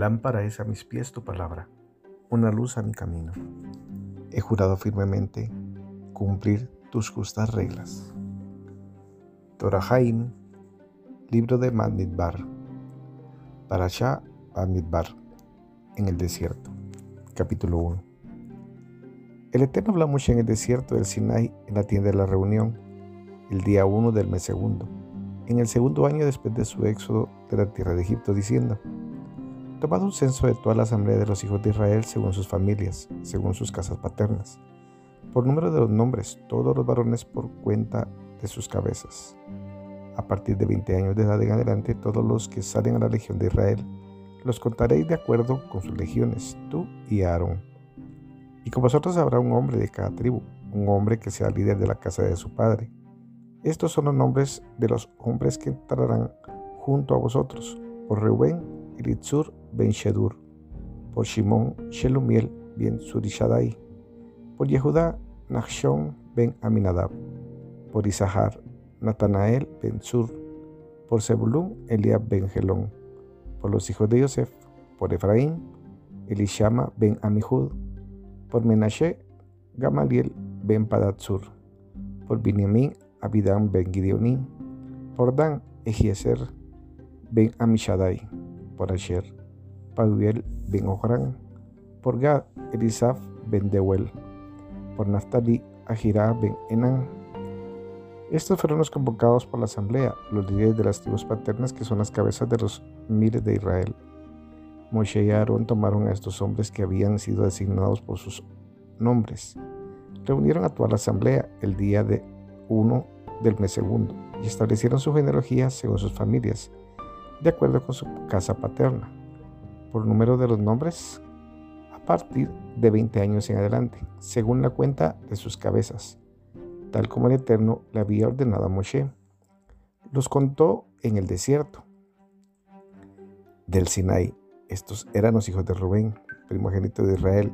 Lámpara es a mis pies tu palabra, una luz a mi camino. He jurado firmemente cumplir tus justas reglas. Torahaim, libro de Madmidbar, Parashá Madmidbar, en el desierto, capítulo 1. El Eterno habló mucho en el desierto del Sinai en la tienda de la reunión, el día 1 del mes segundo, en el segundo año después de su éxodo de la tierra de Egipto, diciendo, Tomad un censo de toda la asamblea de los hijos de Israel según sus familias, según sus casas paternas, por número de los nombres, todos los varones por cuenta de sus cabezas. A partir de 20 años de edad en adelante, todos los que salen a la legión de Israel, los contaréis de acuerdo con sus legiones, tú y Aarón. Y con vosotros habrá un hombre de cada tribu, un hombre que sea líder de la casa de su padre. Estos son los nombres de los hombres que entrarán junto a vosotros, por Reuben, Elitzur ben Shedur, por Shimon Shelumiel ben Surishadai, por Yehudá Nachshon ben Aminadab, por Isahar Natanael ben Sur, por Zebulun Eliab ben Gelón, por los hijos de Yosef, por Efraín Elishama ben Amihud, por Menashe Gamaliel ben Padatsur, por Binyamin Abidam ben Gideonim, por Dan Ejieser ben Amishadai, por Asher, Paguel ben Ohran, por Gad, Elisaf ben Dewel, por Naftali, Ahira ben Enan. Estos fueron los convocados por la asamblea, los líderes de las tribus paternas que son las cabezas de los miles de Israel. Moshe y Aarón tomaron a estos hombres que habían sido designados por sus nombres. Reunieron a toda la asamblea el día de uno del mes segundo y establecieron su genealogía según sus familias, de acuerdo con su casa paterna, por número de los nombres a partir de 20 años en adelante, según la cuenta de sus cabezas, tal como el Eterno le había ordenado a Moshe. Los contó en el desierto del Sinai. Estos eran los hijos de Rubén, primogénito de Israel,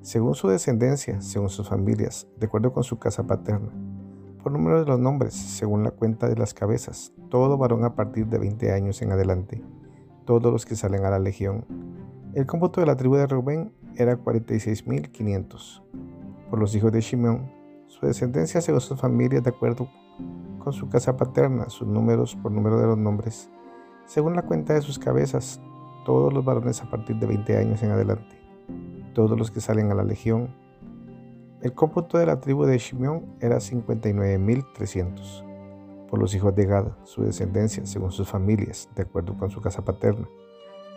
según su descendencia, según sus familias, de acuerdo con su casa paterna por número de los nombres, según la cuenta de las cabezas, todo varón a partir de 20 años en adelante, todos los que salen a la legión. El cómputo de la tribu de Rubén era 46.500. Por los hijos de Shimón, su descendencia según sus familias de acuerdo con su casa paterna, sus números por número de los nombres, según la cuenta de sus cabezas, todos los varones a partir de 20 años en adelante, todos los que salen a la legión, el cómputo de la tribu de Shimeón era 59.300. Por los hijos de Gad, su descendencia, según sus familias, de acuerdo con su casa paterna,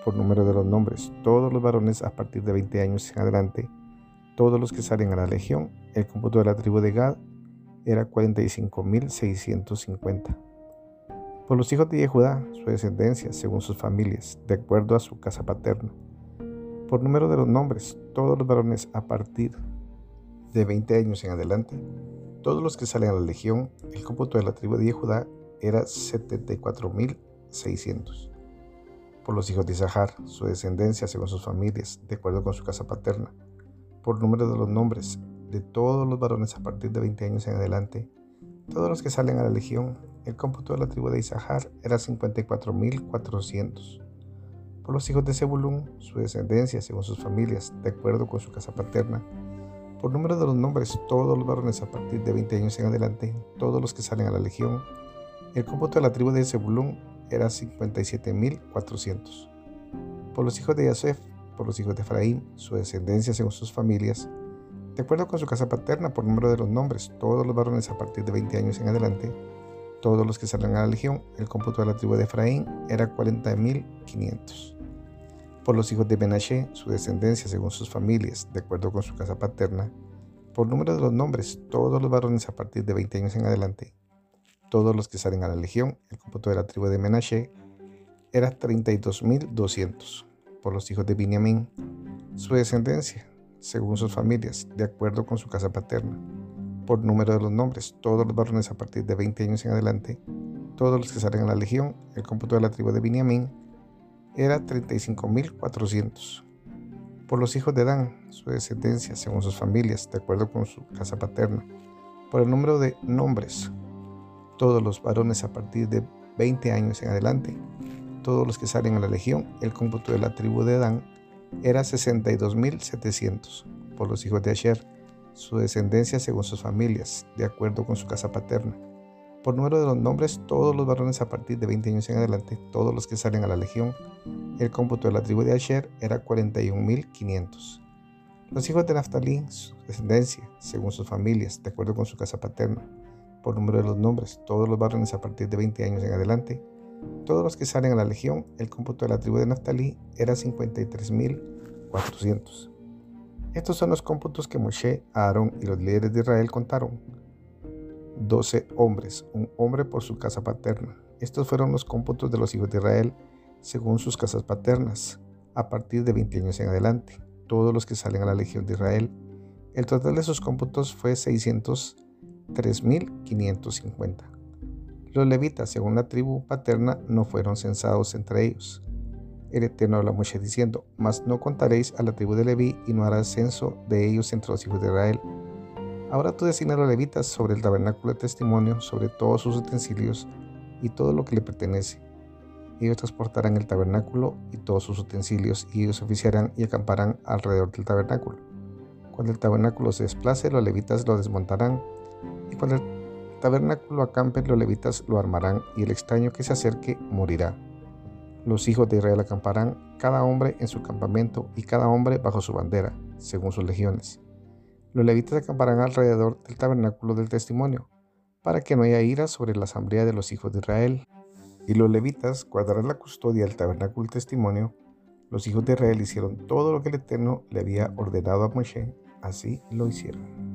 por número de los nombres, todos los varones a partir de 20 años en adelante, todos los que salen a la legión, el cómputo de la tribu de Gad era 45.650. Por los hijos de Yehudá, su descendencia, según sus familias, de acuerdo a su casa paterna, por número de los nombres, todos los varones a partir de 20 años en adelante, todos los que salen a la legión, el cómputo de la tribu de Judá era 74.600. Por los hijos de Isahar, su descendencia según sus familias, de acuerdo con su casa paterna, por número de los nombres de todos los varones a partir de 20 años en adelante, todos los que salen a la legión, el cómputo de la tribu de Isahar era 54.400. Por los hijos de Zebulún, su descendencia según sus familias, de acuerdo con su casa paterna, por número de los nombres, todos los varones a partir de 20 años en adelante, todos los que salen a la legión, el cómputo de la tribu de Zebulún era 57.400. Por los hijos de Yosef, por los hijos de Efraín, su descendencia según sus familias, de acuerdo con su casa paterna, por número de los nombres, todos los varones a partir de 20 años en adelante, todos los que salen a la legión, el cómputo de la tribu de Efraín era 40.500 por los hijos de Menashe, su descendencia según sus familias, de acuerdo con su casa paterna, por número de los nombres, todos los varones a partir de 20 años en adelante, todos los que salen a la legión, el cómputo de la tribu de Menashe, era 32.200. Por los hijos de Binyamin, su descendencia, según sus familias, de acuerdo con su casa paterna, por número de los nombres, todos los varones a partir de 20 años en adelante, todos los que salen a la legión, el cómputo de la tribu de Binyamin, era 35.400. Por los hijos de Dan, su descendencia, según sus familias, de acuerdo con su casa paterna, por el número de nombres, todos los varones a partir de 20 años en adelante, todos los que salen a la legión, el cómputo de la tribu de Dan era 62.700 por los hijos de Asher, su descendencia según sus familias, de acuerdo con su casa paterna. Por número de los nombres, todos los varones a partir de 20 años en adelante, todos los que salen a la legión, el cómputo de la tribu de Asher era 41.500. Los hijos de Naftali, su descendencia, según sus familias, de acuerdo con su casa paterna, por número de los nombres, todos los varones a partir de 20 años en adelante, todos los que salen a la legión, el cómputo de la tribu de Naftali era 53.400. Estos son los cómputos que Moshe, Aarón y los líderes de Israel contaron. 12 hombres, un hombre por su casa paterna. Estos fueron los cómputos de los hijos de Israel según sus casas paternas, a partir de 20 años en adelante, todos los que salen a la legión de Israel. El total de sus cómputos fue 603.550. Los levitas, según la tribu paterna, no fueron censados entre ellos. El Eterno habla Moshe diciendo, Mas no contaréis a la tribu de Leví y no harás censo de ellos entre los hijos de Israel. Ahora tú designas a levitas sobre el tabernáculo de testimonio, sobre todos sus utensilios y todo lo que le pertenece. Ellos transportarán el tabernáculo y todos sus utensilios y ellos oficiarán y acamparán alrededor del tabernáculo. Cuando el tabernáculo se desplace, los levitas lo desmontarán y cuando el tabernáculo acampe, los levitas lo armarán y el extraño que se acerque morirá. Los hijos de Israel acamparán, cada hombre en su campamento y cada hombre bajo su bandera, según sus legiones. Los levitas acamparán alrededor del tabernáculo del testimonio, para que no haya ira sobre la asamblea de los hijos de Israel. Y los levitas guardarán la custodia del tabernáculo del testimonio. Los hijos de Israel hicieron todo lo que el Eterno le había ordenado a Moshe, así lo hicieron.